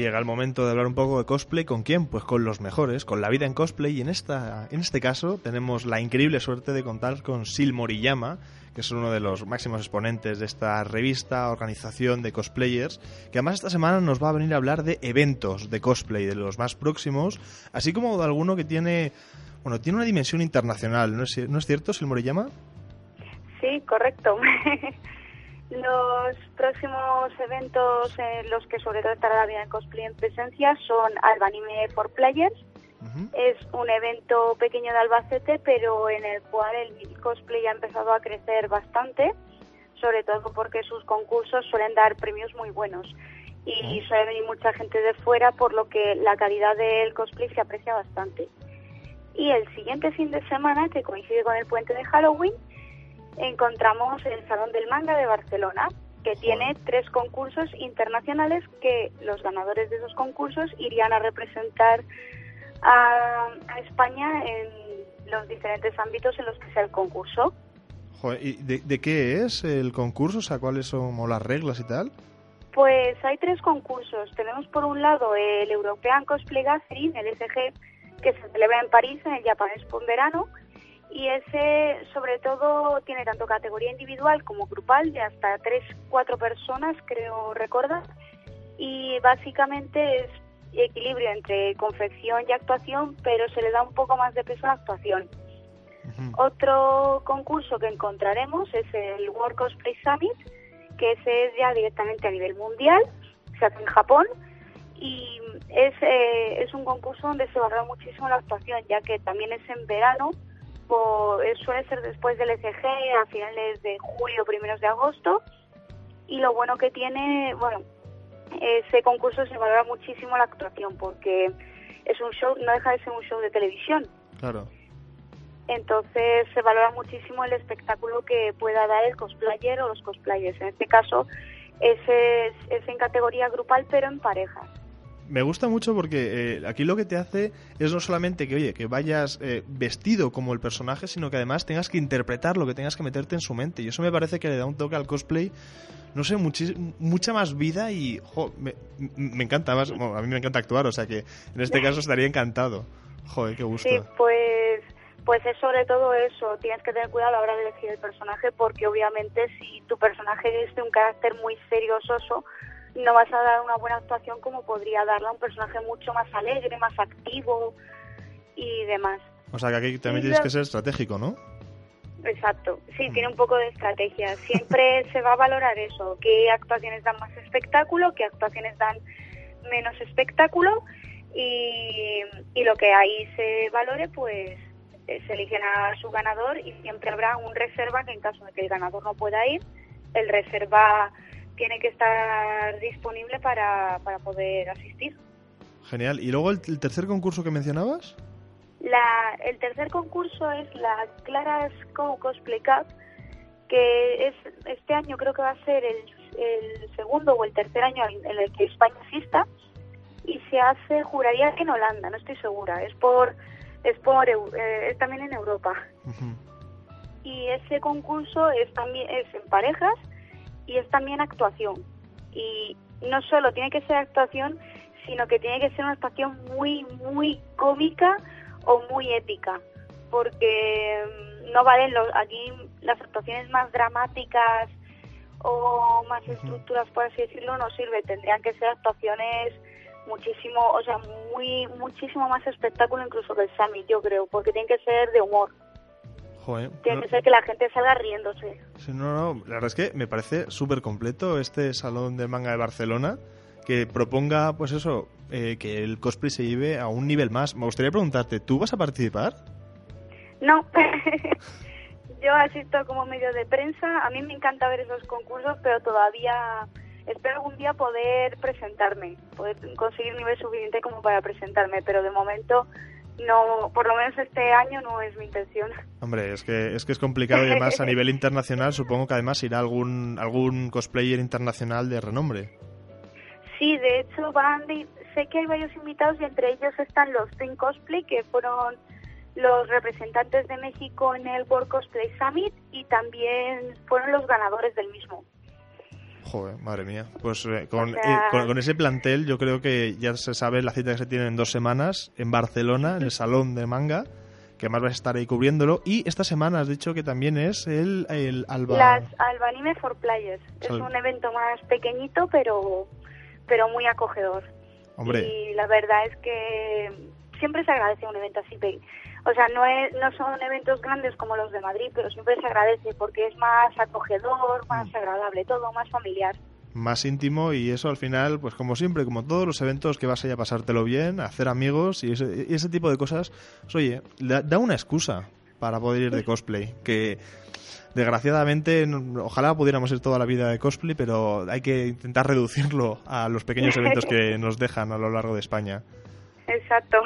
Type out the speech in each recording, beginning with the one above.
llega el momento de hablar un poco de cosplay. ¿Con quién? Pues con los mejores, con la vida en cosplay. Y en, esta, en este caso tenemos la increíble suerte de contar con Sil Moriyama, que es uno de los máximos exponentes de esta revista, organización de cosplayers, que además esta semana nos va a venir a hablar de eventos de cosplay, de los más próximos, así como de alguno que tiene, bueno, tiene una dimensión internacional, ¿no es, ¿no es cierto, Sil Moriyama? Sí, correcto. Los próximos eventos en los que sobre todo estará la vida en cosplay en presencia son Alba Anime for Players. Es un evento pequeño de Albacete, pero en el cual el cosplay ha empezado a crecer bastante, sobre todo porque sus concursos suelen dar premios muy buenos y suele venir mucha gente de fuera, por lo que la calidad del cosplay se aprecia bastante. Y el siguiente fin de semana, que coincide con el puente de Halloween, encontramos el Salón del Manga de Barcelona, que tiene tres concursos internacionales que los ganadores de esos concursos irían a representar a, España en los diferentes ámbitos en los que sea el concurso. ¿y de, qué es el concurso? O sea, ¿cuáles son las reglas y tal? Pues hay tres concursos. Tenemos por un lado el European Cosplay Gathering, el SG, que se celebra en París en el Japan Expo en verano, y ese sobre todo tiene tanto categoría individual como grupal de hasta 3, 4 personas, creo recordar, y básicamente es equilibrio entre confección y actuación, pero se le da un poco más de peso a la actuación. Otro concurso que encontraremos es el World Cosplay Summit, que ese es ya directamente a nivel mundial, se hace en Japón, y es, eh, es un concurso donde se valora muchísimo la actuación, ya que también es en verano, suele ser después del ECG, a finales de julio, primeros de agosto. Y lo bueno que tiene, bueno, ese concurso se valora muchísimo la actuación porque es un show, no deja de ser un show de televisión. Claro. Entonces se valora muchísimo el espectáculo que pueda dar el cosplayer o los cosplayers. En este caso, ese es en categoría grupal, pero en parejas me gusta mucho porque eh, aquí lo que te hace es no solamente que, oye, que vayas eh, vestido como el personaje, sino que además tengas que interpretarlo, que tengas que meterte en su mente. Y eso me parece que le da un toque al cosplay, no sé, mucha más vida y me, encanta más. a mí me encanta actuar, o sea que en este caso estaría encantado. Joder, qué gusto. Sí, pues, pues es sobre todo eso. Tienes que tener cuidado a la hora de elegir el personaje porque obviamente si tu personaje es de un carácter muy serio, soso, no vas a dar una buena actuación como podría darla un personaje mucho más alegre, más activo y demás. O sea que aquí también tienes que ser estratégico, ¿no? Exacto, sí, tiene un poco de estrategia. Siempre se va a valorar eso, qué actuaciones dan más espectáculo, qué actuaciones dan menos espectáculo y, y lo que ahí se valore, pues eh, se eligen a su ganador y siempre habrá un reserva que en caso de que el ganador no pueda ir, el reserva tiene que estar disponible para, para poder asistir. Genial. ¿Y luego el, tercer concurso que mencionabas? La, el tercer concurso es la Claras Co Cosplay Cup, que es este año creo que va a ser el, el segundo o el tercer año en el que España asista y se hace, juraría que en Holanda, no estoy segura, es por es por eh, es también en Europa. Y ese concurso es también es en parejas y es también actuación. Y no solo tiene que ser actuación, sino que tiene que ser una actuación muy, muy cómica o muy épica, porque mm, no valen los, aquí las actuaciones más dramáticas o más estructuras, por así decirlo, no sirve. Tendrían que ser actuaciones muchísimo, o sea, muy, muchísimo más espectáculo incluso que el Summit, yo creo, porque tiene que ser de humor. Tiene que ser que la gente salga riéndose. no, no, la verdad es que me parece súper completo este Salón de Manga de Barcelona que proponga, pues eso, eh, que el cosplay se lleve a un nivel más. Me gustaría preguntarte, ¿tú vas a participar? No, yo asisto como medio de prensa. A mí me encanta ver esos concursos, pero todavía espero algún día poder presentarme, poder conseguir nivel suficiente como para presentarme, pero de momento no, por lo menos este año no es mi intención. Hombre, es que es que es complicado y además a nivel internacional supongo que además irá algún algún cosplayer internacional de renombre. Sí, de hecho van sé que hay varios invitados y entre ellos están los Twin Cosplay que fueron los representantes de México en el World Cosplay Summit y también fueron los ganadores del mismo. Joder, madre mía. Pues eh, con, con, ese plantel yo creo que ya se sabe la cita que se tiene en dos semanas en Barcelona, en el Salón de Manga que más vas a estar ahí cubriéndolo. Y esta semana has dicho que también es el, el Alba... Las Alba Anime for Players. Es un evento más pequeñito, pero, pero muy acogedor. Hombre. Y la verdad es que siempre se agradece un evento así. O sea, no, es, no son eventos grandes como los de Madrid, pero siempre se agradece porque es más acogedor, más mm. agradable, todo más familiar más íntimo y eso al final, pues como siempre, como todos los eventos que vas a ir a pasártelo bien, a hacer amigos y ese, tipo de cosas, pues, oye, da, una excusa para poder ir de cosplay, que desgraciadamente ojalá pudiéramos ir toda la vida de cosplay, pero hay que intentar reducirlo a los pequeños eventos que nos dejan a lo largo de España. Exacto.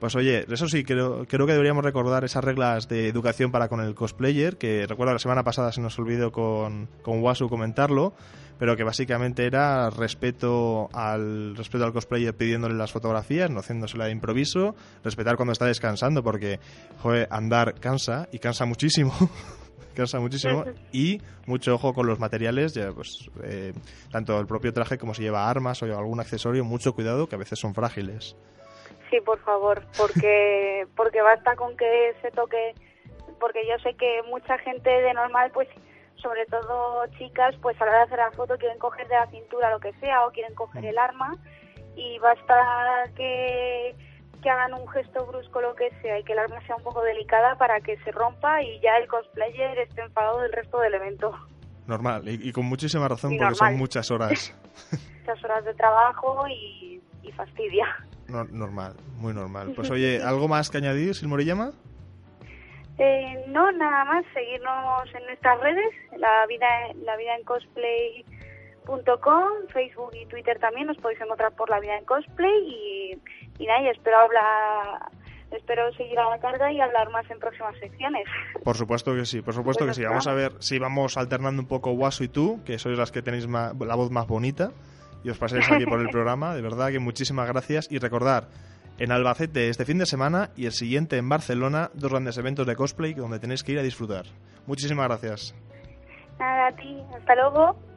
Pues oye, eso sí, creo, creo que deberíamos recordar esas reglas de educación para con el cosplayer, que recuerdo la semana pasada se nos olvidó con, con Wasu comentarlo, pero que básicamente era respeto al respeto al cosplayer pidiéndole las fotografías, no haciéndosela de improviso, respetar cuando está descansando porque joder, andar cansa y cansa muchísimo. cansa muchísimo y mucho ojo con los materiales, ya, pues eh, tanto el propio traje como si lleva armas o algún accesorio, mucho cuidado que a veces son frágiles. Sí, por favor, porque porque basta con que se toque porque yo sé que mucha gente de normal pues sobre todo chicas, pues a la hora de hacer la foto quieren coger de la cintura lo que sea o quieren coger el arma y basta que, que hagan un gesto brusco lo que sea y que el arma sea un poco delicada para que se rompa y ya el cosplayer esté enfadado del resto del evento. Normal, y, con muchísima razón porque son muchas horas. muchas horas de trabajo y, fastidia. Normal, muy normal. Pues oye, ¿algo más que añadir, Silmorillama? Eh, no, nada más, seguirnos en nuestras redes, la vida, la vida en cosplay.com, Facebook y Twitter también nos podéis encontrar por la vida en cosplay y, y nada, y espero hablar espero seguir a la carga y hablar más en próximas secciones. Por supuesto que sí, por supuesto que sí. Vamos a ver si vamos alternando un poco Wasu y tú, que sois las que tenéis la voz más bonita y os paséis aquí por el programa. De verdad que muchísimas gracias y recordar en Albacete este fin de semana y el siguiente en Barcelona, dos grandes eventos de cosplay donde tenéis que ir a disfrutar. Muchísimas gracias. Nada, a ti. Hasta luego.